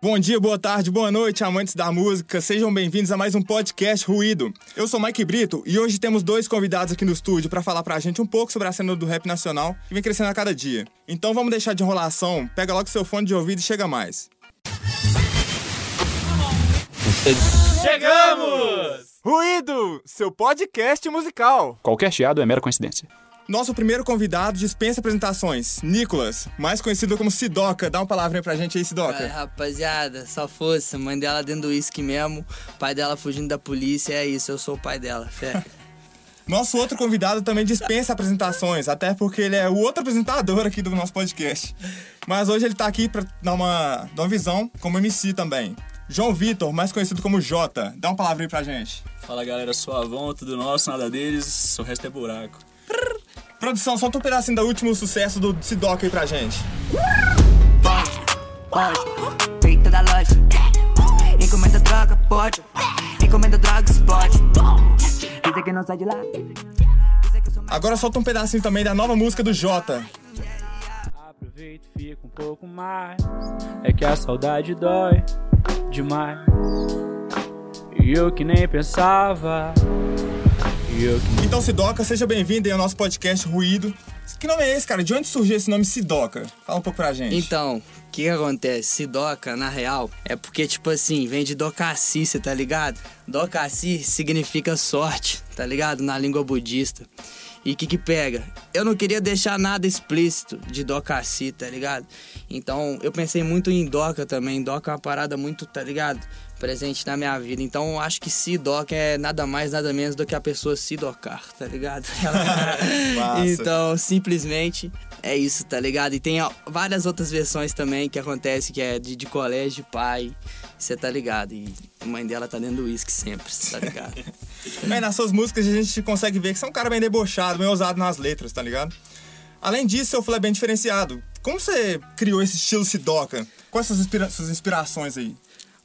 Bom dia, boa tarde, boa noite, amantes da música. Sejam bem-vindos a mais um podcast Ruído. Eu sou Mike Brito e hoje temos dois convidados aqui no estúdio para falar pra gente um pouco sobre a cena do rap nacional que vem crescendo a cada dia. Então vamos deixar de enrolação, pega logo seu fone de ouvido e chega mais. Chegamos! Ruído, seu podcast musical. Qualquer chiado é mera coincidência. Nosso primeiro convidado dispensa apresentações, Nicolas, mais conhecido como Sidoca. Dá uma palavrinha pra gente aí, Sidoca. É, rapaziada, só força. Mãe dela dentro do uísque mesmo, pai dela fugindo da polícia, é isso, eu sou o pai dela, fé. Nosso outro convidado também dispensa apresentações, até porque ele é o outro apresentador aqui do nosso podcast. Mas hoje ele tá aqui pra dar uma, dar uma visão como MC também. João Vitor, mais conhecido como Jota. Dá uma palavra aí pra gente. Fala galera, suavão, tudo nosso, nada deles, o resto é buraco. Produção, solta um pedacinho do último sucesso do Sidoca aí pra gente. Pode, pode, feita da loja. Encomenda droga, pode. Encomenda droga, explode. Dizem que não sai de lá. Agora solta um pedacinho também da nova música do Jota. Aproveita e fica um pouco mais. É que a saudade dói demais. E eu que nem pensava. Então, Sidoca, seja bem-vindo ao nosso podcast Ruído. Que nome é esse, cara? De onde surgiu esse nome Sidoca? Fala um pouco pra gente. Então, o que, que acontece? Sidoca, na real, é porque, tipo assim, vem de Docaci, cê tá ligado? Docaci significa sorte, tá ligado? Na língua budista. E o que que pega? Eu não queria deixar nada explícito de Docaci, tá ligado? Então, eu pensei muito em Doca também. Doca é uma parada muito, tá ligado? Presente na minha vida. Então, eu acho que Sidoca é nada mais, nada menos do que a pessoa se docar, tá ligado? Então, simplesmente é isso, tá ligado? E tem várias outras versões também que acontece, que é de, de colégio, pai, você tá ligado? E a mãe dela tá dentro do uísque sempre, tá ligado? Bem, nas suas músicas a gente consegue ver que você é um cara bem debochado, bem ousado nas letras, tá ligado? Além disso, seu flow é bem diferenciado. Como você criou esse estilo Sidoca? Quais são suas, inspira- suas inspirações aí?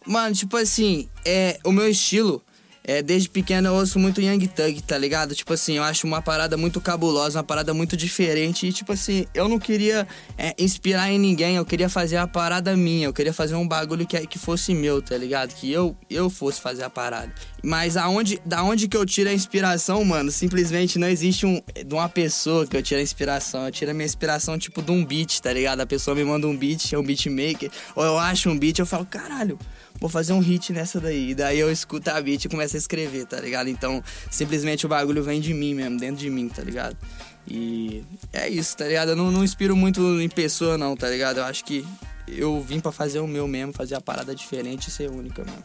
Mano, tipo assim, é, o meu estilo, é, desde pequeno eu ouço muito Young Thug, tá ligado? Tipo assim, eu acho uma parada muito cabulosa, uma parada muito diferente. E tipo assim, eu não queria é, inspirar em ninguém, eu queria fazer a parada minha, eu queria fazer um bagulho que, que fosse meu, tá ligado? Que eu, eu fosse fazer a parada. Mas aonde, da onde que eu tiro a inspiração, mano? Simplesmente não existe um, de uma pessoa que eu tiro a inspiração. Eu tiro a minha inspiração, tipo, de um beat, tá ligado? A pessoa me manda um beat, é um beatmaker. Ou eu acho um beat, eu falo, caralho, vou fazer um hit nessa daí. E daí eu escuto a beat e começo a escrever, tá ligado? Então, simplesmente o bagulho vem de mim mesmo, dentro de mim, tá ligado? E é isso, tá ligado? Eu não, não inspiro muito em pessoa, não, tá ligado? Eu acho que eu vim pra fazer o meu mesmo, fazer a parada diferente e ser única, mano.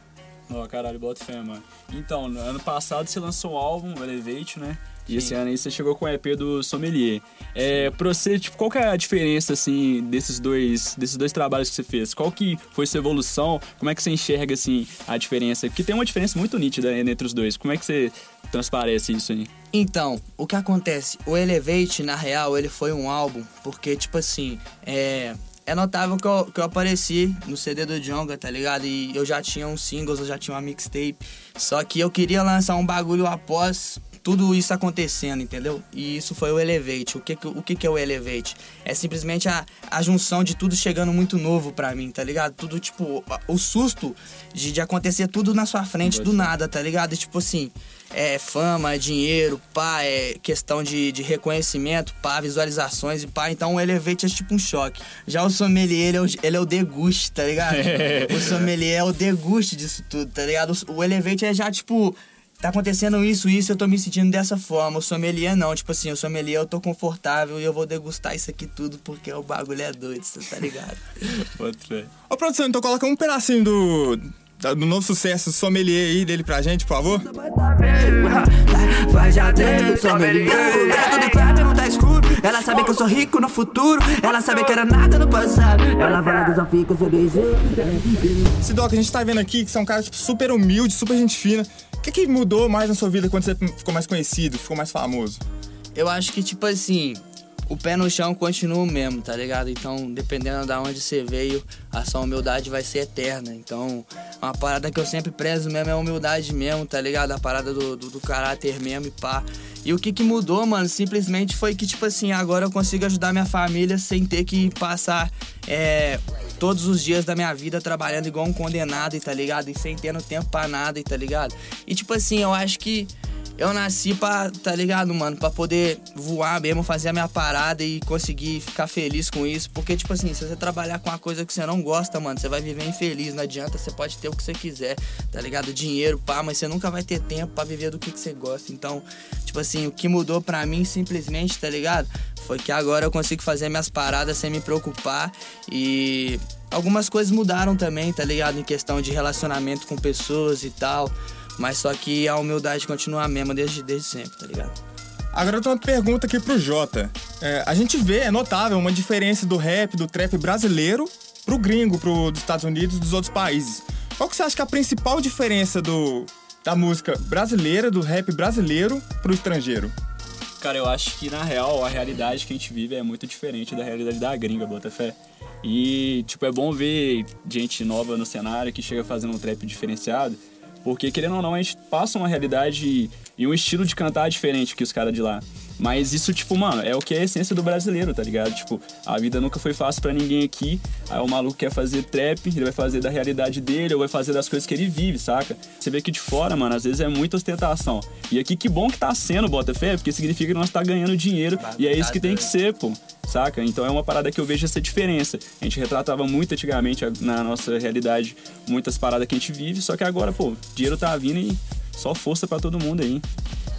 Ó, caralho, bota fé, mano. Então, no ano passado você lançou um álbum, Elevate, né? E esse ano aí você chegou com o EP do Sommelier. É, pra você, tipo, qual que é a diferença, assim, desses dois, desses dois trabalhos que você fez? Qual que foi sua evolução? Como é que você enxerga, assim, a diferença? Porque tem uma diferença muito nítida né, entre os dois. Como é que você transparece isso aí? Então, o que acontece? O Elevate, na real, ele foi um álbum, porque, tipo assim, é. É notável que eu, que eu apareci no CD do Jonga, tá ligado? E eu já tinha uns singles, eu já tinha uma mixtape. Só que eu queria lançar um bagulho após tudo isso acontecendo, entendeu? E isso foi o Elevate. O que, o que, que é o Elevate? É simplesmente a, a junção de tudo chegando muito novo pra mim, tá ligado? Tudo, tipo, o susto de, de acontecer tudo na sua frente do nada, tá ligado? E, tipo assim, é fama, é dinheiro, pá, é questão de, de reconhecimento, pá, visualizações e pá. Então o Elevate é tipo um choque. Já o sommelier, ele é o, ele é o deguste, tá ligado? o sommelier é o deguste disso tudo, tá ligado? O, o Elevate é já tipo. Tá acontecendo isso, isso, eu tô me sentindo dessa forma. O sommelier não, tipo assim, o sommelier eu tô confortável e eu vou degustar isso aqui tudo porque o bagulho é doido, tá ligado? Fé. Ô, produção, então coloca um pedacinho do, do novo sucesso Sommelier aí dele pra gente, por favor. Vai já ter, sommelier Ela tudo claro, não tá escuro Ela sabe que eu sou rico no futuro Ela sabe que era nada no passado Ela fala que só fica feliz Sidoca, a gente tá vendo aqui que você é um cara tipo, super humilde, super gente fina. O que, que mudou mais na sua vida quando você ficou mais conhecido, ficou mais famoso? Eu acho que, tipo assim, o pé no chão continua o mesmo, tá ligado? Então, dependendo da onde você veio, a sua humildade vai ser eterna. Então, uma parada que eu sempre prezo mesmo é a humildade mesmo, tá ligado? A parada do, do, do caráter mesmo e pá. E o que que mudou, mano, simplesmente foi que, tipo assim, agora eu consigo ajudar minha família sem ter que passar é, todos os dias da minha vida trabalhando igual um condenado, e tá ligado? E sem tendo tempo pra nada, e tá ligado? E tipo assim, eu acho que eu nasci pra, tá ligado, mano? Pra poder voar mesmo, fazer a minha parada e conseguir ficar feliz com isso. Porque, tipo assim, se você trabalhar com uma coisa que você não gosta, mano, você vai viver infeliz. Não adianta, você pode ter o que você quiser, tá ligado? Dinheiro, pá, mas você nunca vai ter tempo pra viver do que, que você gosta. Então, tipo assim, o que mudou pra mim simplesmente, tá ligado? Foi que agora eu consigo fazer minhas paradas sem me preocupar e. Algumas coisas mudaram também, tá ligado? Em questão de relacionamento com pessoas e tal. Mas só que a humildade continua a mesma desde, desde sempre, tá ligado? Agora eu tenho uma pergunta aqui pro Jota. É, a gente vê, é notável, uma diferença do rap, do trap brasileiro pro gringo, pro dos Estados Unidos e dos outros países. Qual que você acha que é a principal diferença do, da música brasileira, do rap brasileiro pro estrangeiro? Cara, eu acho que na real a realidade que a gente vive é muito diferente da realidade da gringa, Botafé. E, tipo, é bom ver gente nova no cenário que chega fazendo um trap diferenciado porque, querendo ou não, a gente passa uma realidade e um estilo de cantar diferente que os caras de lá. Mas isso, tipo, mano, é o que é a essência do brasileiro, tá ligado? Tipo, a vida nunca foi fácil para ninguém aqui. Aí o maluco quer fazer trap, ele vai fazer da realidade dele, ou vai fazer das coisas que ele vive, saca? Você vê que de fora, mano, às vezes é muita ostentação. E aqui que bom que tá sendo, Botafé, porque significa que nós tá ganhando dinheiro. E é isso que tem que ser, pô. Saca? Então é uma parada que eu vejo essa diferença. A gente retratava muito antigamente na nossa realidade muitas paradas que a gente vive, só que agora, pô, dinheiro tá vindo e só força para todo mundo aí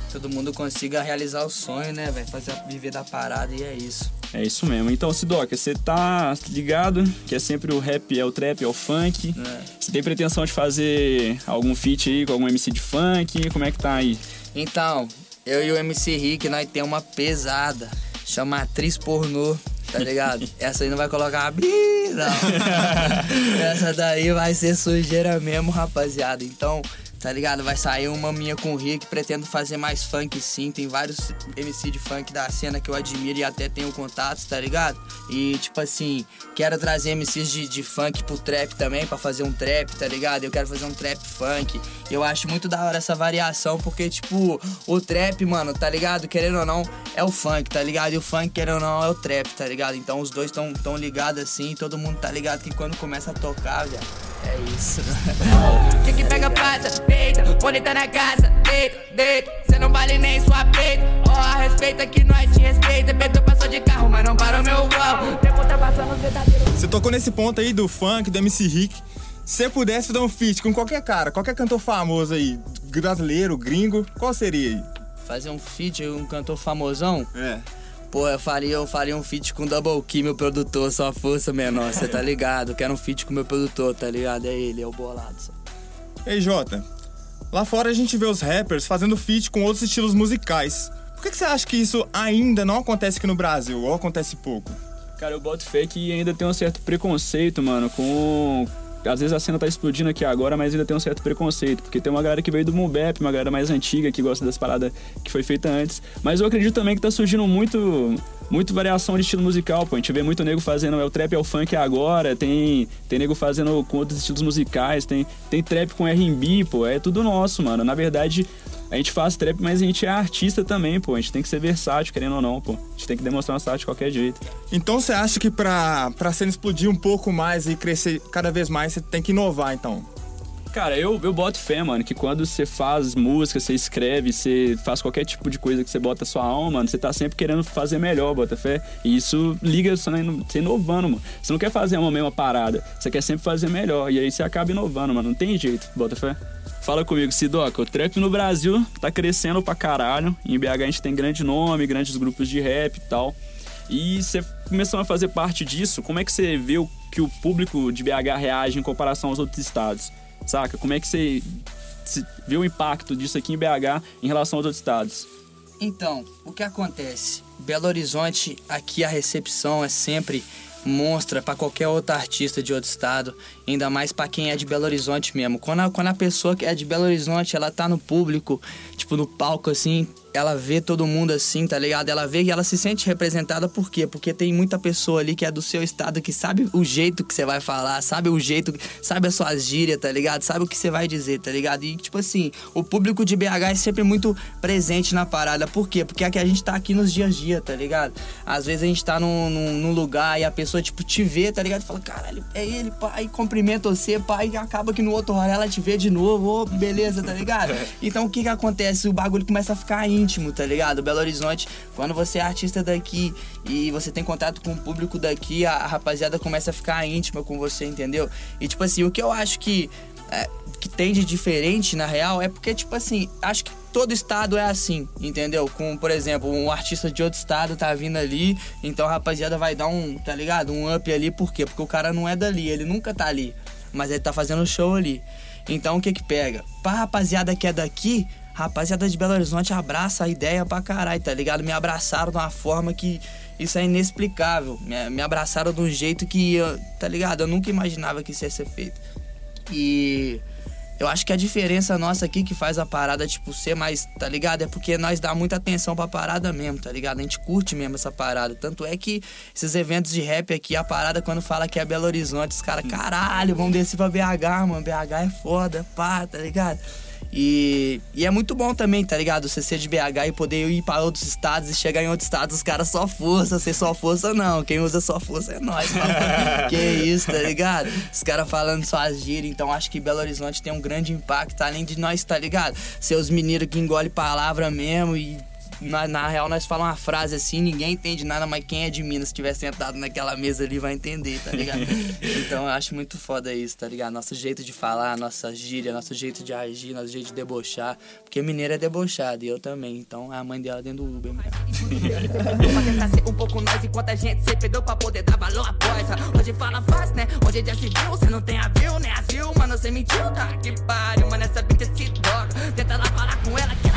todo mundo consiga realizar o sonho, né, velho? Fazer viver da parada e é isso. É isso mesmo. Então, Sidoca, você tá ligado que é sempre o rap, é o trap, é o funk. É. Você tem pretensão de fazer algum feat aí com algum MC de funk? Como é que tá aí? Então, eu e o MC Rick, nós temos uma pesada. Chama Atriz Pornô tá ligado? Essa aí não vai colocar bi, não. Essa daí vai ser sujeira mesmo, rapaziada. Então, tá ligado? Vai sair uma minha com o Rick, pretendo fazer mais funk sim, tem vários MC de funk da cena que eu admiro e até tenho contatos, tá ligado? E tipo assim, quero trazer MCs de, de funk pro trap também, para fazer um trap, tá ligado? Eu quero fazer um trap funk. Eu acho muito da hora essa variação, porque tipo, o trap, mano, tá ligado? Querendo ou não, é o funk, tá ligado? E o funk, querendo ou não, é o trap, tá ligado? Então os dois tão, tão ligados assim, todo mundo tá ligado que quando começa a tocar, velho, é isso. Quem que pega passa, deita, bonita na casa, deita, deita. Cê não vale nem sua peita. Ó, oh, respeita que nós te respeita. Beto passou de carro, mas não parou meu voo. Tempo tá passando verdadeiro. Você tocou nesse ponto aí do funk, do MC Rick. Se você pudesse dar um feat com qualquer cara, qualquer cantor famoso aí, brasileiro, gringo, qual seria aí? Fazer um feat, um cantor famosão? É. Pô, eu faria, eu faria um feat com Double Key, meu produtor, só força menor, você tá ligado? Quero um feat com meu produtor, tá ligado? É ele, é o bolado. Só. Ei, Jota, lá fora a gente vê os rappers fazendo feat com outros estilos musicais. Por que, que você acha que isso ainda não acontece aqui no Brasil, ou acontece pouco? Cara, eu boto fé que ainda tem um certo preconceito, mano, com, às vezes a cena tá explodindo aqui agora, mas ainda tem um certo preconceito, porque tem uma galera que veio do Mubep, uma galera mais antiga que gosta das paradas que foi feita antes. Mas eu acredito também que tá surgindo muito muito variação de estilo musical, pô. A gente vê muito nego fazendo é o trap é o funk agora, tem tem nego fazendo com outros estilos musicais, tem tem trap com R&B, pô. É tudo nosso, mano. Na verdade, a gente faz trap, mas a gente é artista também, pô. A gente tem que ser versátil, querendo ou não, pô. A gente tem que demonstrar nossa arte de qualquer jeito. Então você acha que pra, pra cena explodir um pouco mais e crescer cada vez mais, você tem que inovar, então? Cara, eu, eu boto fé, mano, que quando você faz música, você escreve, você faz qualquer tipo de coisa que você bota sua alma, mano, você tá sempre querendo fazer melhor, bota fé. E isso liga você inovando, mano. Você não quer fazer uma mesma parada, você quer sempre fazer melhor. E aí você acaba inovando, mano. Não tem jeito, bota fé. Fala comigo, Sidoca. O trap no Brasil tá crescendo pra caralho. Em BH a gente tem grande nome, grandes grupos de rap e tal. E você começou a fazer parte disso, como é que você vê que o público de BH reage em comparação aos outros estados? Saca? Como é que você vê o impacto disso aqui em BH em relação aos outros estados? Então, o que acontece? Belo Horizonte, aqui a recepção é sempre monstra para qualquer outro artista de outro estado, ainda mais para quem é de Belo Horizonte mesmo. Quando a, quando a pessoa que é de Belo Horizonte, ela tá no público, tipo no palco assim, ela vê todo mundo assim, tá ligado? Ela vê e ela se sente representada por quê? Porque tem muita pessoa ali que é do seu estado que sabe o jeito que você vai falar, sabe o jeito, sabe a sua gíria, tá ligado? Sabe o que você vai dizer, tá ligado? E tipo assim, o público de BH é sempre muito presente na parada. Por quê? Porque é que a gente tá aqui nos dias a dia, tá ligado? Às vezes a gente tá num, num, num lugar e a pessoa, tipo, te vê, tá ligado? E fala, caralho, é ele, pai, cumprimenta você, pai, e acaba que no outro hora ela te vê de novo, ô, beleza, tá ligado? Então o que que acontece? O bagulho começa a ficar íntimo, tá ligado? Belo Horizonte, quando você é artista daqui e você tem contato com o público daqui, a, a rapaziada começa a ficar íntima com você, entendeu? E tipo assim, o que eu acho que, é, que tem de diferente na real é porque, tipo assim, acho que todo estado é assim, entendeu? Com, por exemplo, um artista de outro estado tá vindo ali, então a rapaziada vai dar um, tá ligado? Um up ali, por quê? Porque o cara não é dali, ele nunca tá ali, mas ele tá fazendo show ali. Então o que que pega? Pra rapaziada que é daqui, rapaziada de Belo Horizonte abraça a ideia pra caralho, tá ligado? Me abraçaram de uma forma que isso é inexplicável. Me, me abraçaram de um jeito que, eu, tá ligado? Eu nunca imaginava que isso ia ser feito. E eu acho que a diferença nossa aqui que faz a parada, tipo, ser mais, tá ligado? É porque nós dá muita atenção pra parada mesmo, tá ligado? A gente curte mesmo essa parada. Tanto é que esses eventos de rap aqui, a parada, quando fala que é Belo Horizonte, os caras, caralho, vamos descer pra BH, mano. BH é foda, pá, tá ligado? E, e é muito bom também, tá ligado? Você ser de BH e poder ir para outros estados e chegar em outros estados, os caras só força, ser só força não. Quem usa só força é nós, que isso, tá ligado? Os caras falando só gírias, então acho que Belo Horizonte tem um grande impacto, além de nós, tá ligado? Ser os mineiros que engolem palavra mesmo e na, na, real, nós falamos uma frase assim, ninguém entende nada, mas quem é de Minas, se tiver sentado naquela mesa ali, vai entender, tá ligado? então eu acho muito foda isso, tá ligado? Nosso jeito de falar, nossa gíria, nosso jeito de agir, nosso jeito de debochar. Porque mineiro é debochado, e eu também. Então é a mãe dela dentro do Uber. pra tentar ser um pouco nós, enquanto a gente se perdeu pra poder dar valor à voz. Hoje fala fácil, né? Hoje já se viu, você não tem a viu, nem a viu, mano, você mentiu, tá? Que pariu, mano, essa bitch se droga. Tenta lá falar com ela que.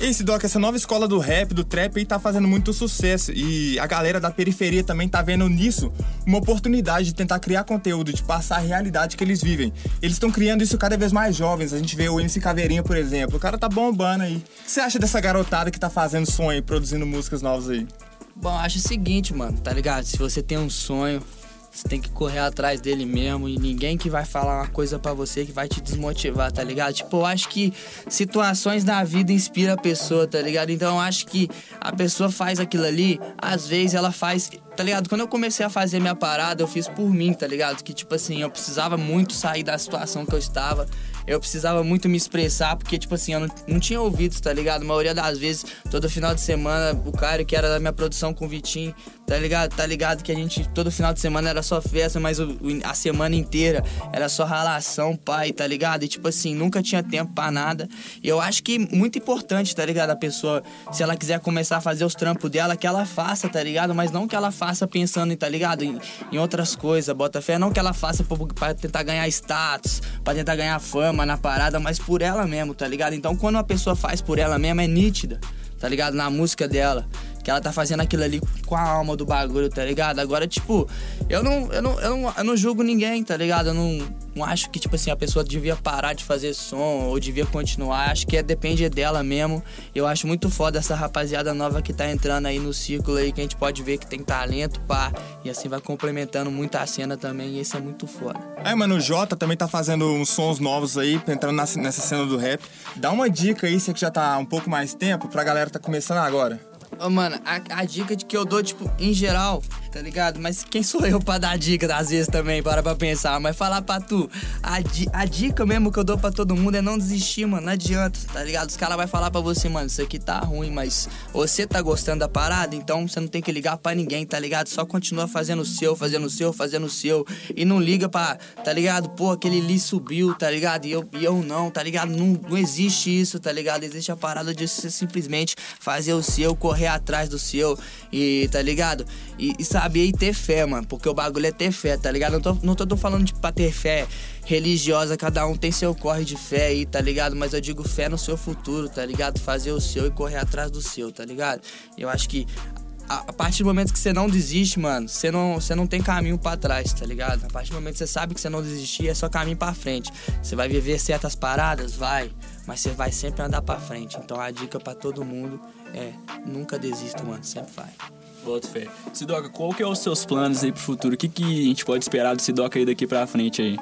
Esse Doc, essa nova escola do rap, do trap aí tá fazendo muito sucesso. E a galera da periferia também tá vendo nisso uma oportunidade de tentar criar conteúdo, de passar a realidade que eles vivem. Eles estão criando isso cada vez mais jovens. A gente vê o MC Caveirinha, por exemplo. O cara tá bombando aí. O que você acha dessa garotada que tá fazendo sonho e produzindo músicas novas aí? Bom, acho o seguinte, mano, tá ligado? Se você tem um sonho, você tem que correr atrás dele mesmo e ninguém que vai falar uma coisa para você que vai te desmotivar, tá ligado? Tipo, eu acho que situações da vida inspira a pessoa, tá ligado? Então eu acho que a pessoa faz aquilo ali, às vezes ela faz tá ligado? Quando eu comecei a fazer minha parada, eu fiz por mim, tá ligado? Que, tipo assim, eu precisava muito sair da situação que eu estava. Eu precisava muito me expressar, porque, tipo assim, eu não, não tinha ouvidos, tá ligado? A maioria das vezes, todo final de semana, o cara que era da minha produção com o Vitinho, tá ligado? Tá ligado que a gente, todo final de semana era só festa, mas o, o, a semana inteira era só ralação, pai, tá ligado? E, tipo assim, nunca tinha tempo pra nada. E eu acho que muito importante, tá ligado? A pessoa, se ela quiser começar a fazer os trampos dela, que ela faça, tá ligado? Mas não que ela faça pensando, tá ligado? Em, em outras coisas, bota fé. Não que ela faça pra tentar ganhar status, pra tentar ganhar fama na parada, mas por ela mesmo, tá ligado? Então quando uma pessoa faz por ela mesmo, é nítida, tá ligado? Na música dela. Que ela tá fazendo aquilo ali com a alma do bagulho, tá ligado? Agora, tipo, eu não, eu não, eu não, eu não julgo ninguém, tá ligado? Eu não, não acho que, tipo assim, a pessoa devia parar de fazer som ou devia continuar. Acho que é, depende dela mesmo. Eu acho muito foda essa rapaziada nova que tá entrando aí no círculo aí, que a gente pode ver que tem talento, pá. E assim vai complementando muito a cena também, e isso é muito foda. É, mano, o Jota também tá fazendo uns sons novos aí, entrando nessa cena do rap. Dá uma dica aí, você que já tá um pouco mais tempo, pra galera tá começando agora. Mano, a, a, dica de que eu dou, tipo, em geral, tá ligado? Mas quem sou eu pra dar dica, às vezes, também, para pra pensar. Mas falar pra tu, a, di, a dica mesmo que eu dou pra todo mundo é não desistir, mano. Não adianta, tá ligado? Os caras vão falar pra você, mano, isso aqui tá ruim, mas você tá gostando da parada, então você não tem que ligar pra ninguém, tá ligado? Só continua fazendo o seu, fazendo o seu, fazendo o seu. E não liga pra, tá ligado? Pô, aquele ali subiu, tá ligado? E eu, e eu não, tá ligado? Não, não existe isso, tá ligado? Existe a parada de você simplesmente fazer o seu, correr atrás do seu e tá ligado? E, e saber e ter fé, mano, porque o bagulho é ter fé, tá ligado? Não tô, não tô, falando de pra ter fé religiosa, cada um tem seu corre de fé aí, tá ligado? Mas eu digo fé no seu futuro, tá ligado? Fazer o seu e correr atrás do seu, tá ligado? Eu acho que a, partir do momento que você não desiste, mano, você não, você não tem caminho pra trás, tá ligado? A partir do momento que você sabe que você não desistir, é só caminho pra frente. Você vai viver certas paradas? Vai. Mas você vai sempre andar pra frente. Então a dica pra todo mundo é nunca desista, mano. Sempre vai. Boto fé. Sidoca, qual que é os seus planos aí pro futuro? O que, que a gente pode esperar do Sidoca aí daqui pra frente aí?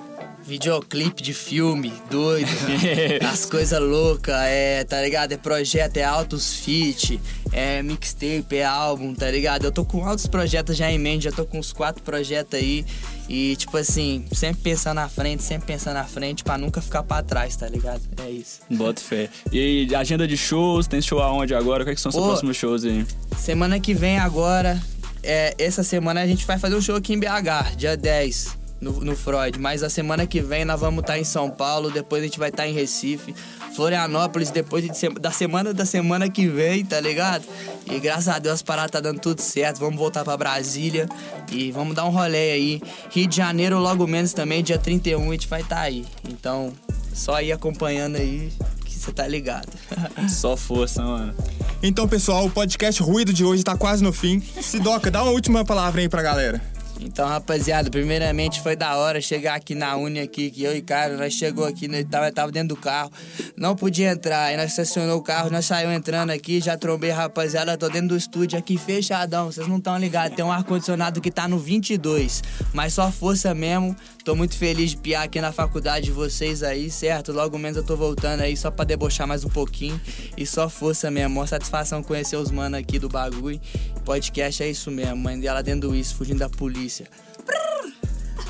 Videoclipe de filme, doido. As coisas loucas, é, tá ligado? É projeto, é altos feat, é mixtape, é álbum, tá ligado? Eu tô com altos projetos já em mente, já tô com uns quatro projetos aí. E, tipo assim, sempre pensando na frente, sempre pensando na frente pra nunca ficar pra trás, tá ligado? É isso. Boto fé. E agenda de shows, tem show aonde agora? Quais que são os seus próximos shows aí? Semana que vem agora, é, essa semana a gente vai fazer um show aqui em BH, dia 10, no, no Freud. Mas a semana que vem nós vamos estar em São Paulo, depois a gente vai estar em Recife, Florianópolis, depois de da semana da semana que vem, tá ligado? E graças a Deus as paradas tá dando tudo certo. Vamos voltar pra Brasília e vamos dar um rolê aí. Rio de Janeiro, logo menos também, dia 31, a gente vai estar aí. Então, só ir acompanhando aí que você tá ligado. Só força, mano. Então, pessoal, o podcast Ruído de hoje tá quase no fim. Sidoca, dá uma última palavra aí pra galera. Então, rapaziada, primeiramente foi da hora chegar aqui na Uni aqui, que eu e cara, nós chegou aqui, nós tava, tava dentro do carro, não podia entrar, aí nós estacionou o carro, nós saiu entrando aqui, já trombei, rapaziada, tô dentro do estúdio aqui fechadão, vocês não estão ligados, tem um ar-condicionado que tá no 22, mas só força mesmo, tô muito feliz de piar aqui na faculdade de vocês aí, certo? Logo menos eu tô voltando aí só pra debochar mais um pouquinho, e só força mesmo, uma satisfação conhecer os manos aqui do bagulho, podcast é isso mesmo, mãe dela dentro do isso, fugindo da polícia.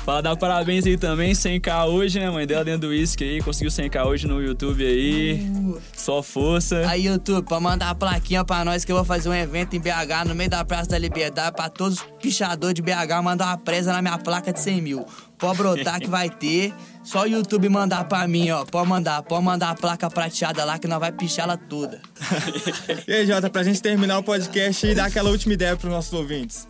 Fala, dar parabéns aí também, 100k hoje, né, mãe dela dentro do uísque aí, conseguiu 100k hoje no YouTube aí. Só força. Aí, YouTube, pra mandar a plaquinha pra nós que eu vou fazer um evento em BH, no meio da Praça da Liberdade, pra todos os pichadores de BH mandar uma presa na minha placa de 100 mil. Pode brotar que vai ter. Só o YouTube mandar pra mim, ó. Pode mandar, pode mandar a placa prateada lá que nós vai pichar ela toda. E aí, Jota, pra gente terminar o podcast e dar aquela última ideia pros nossos ouvintes.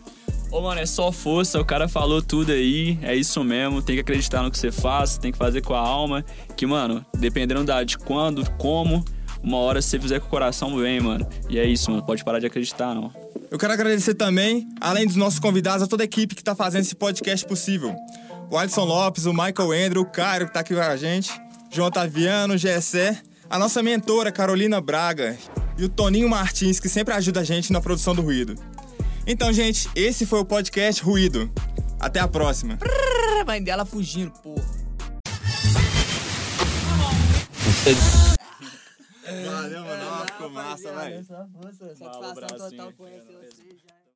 Ô, mano, é só força, o cara falou tudo aí, é isso mesmo, tem que acreditar no que você faz, tem que fazer com a alma, que, mano, dependendo da, de quando, como, uma hora você fizer com o coração, vem, mano. E é isso, mano, pode parar de acreditar, não. Eu quero agradecer também, além dos nossos convidados, a toda a equipe que tá fazendo esse podcast possível. O Alisson Lopes, o Michael Andrew, o Cairo que tá aqui com a gente, João Otaviano, o Gessé, a nossa mentora Carolina Braga e o Toninho Martins, que sempre ajuda a gente na produção do ruído. Então, gente, esse foi o podcast Ruído. Até a próxima. A mãe dela fugindo, porra. Valeu, mano. Ficou massa, velho. Satisfação total conhecer vocês já.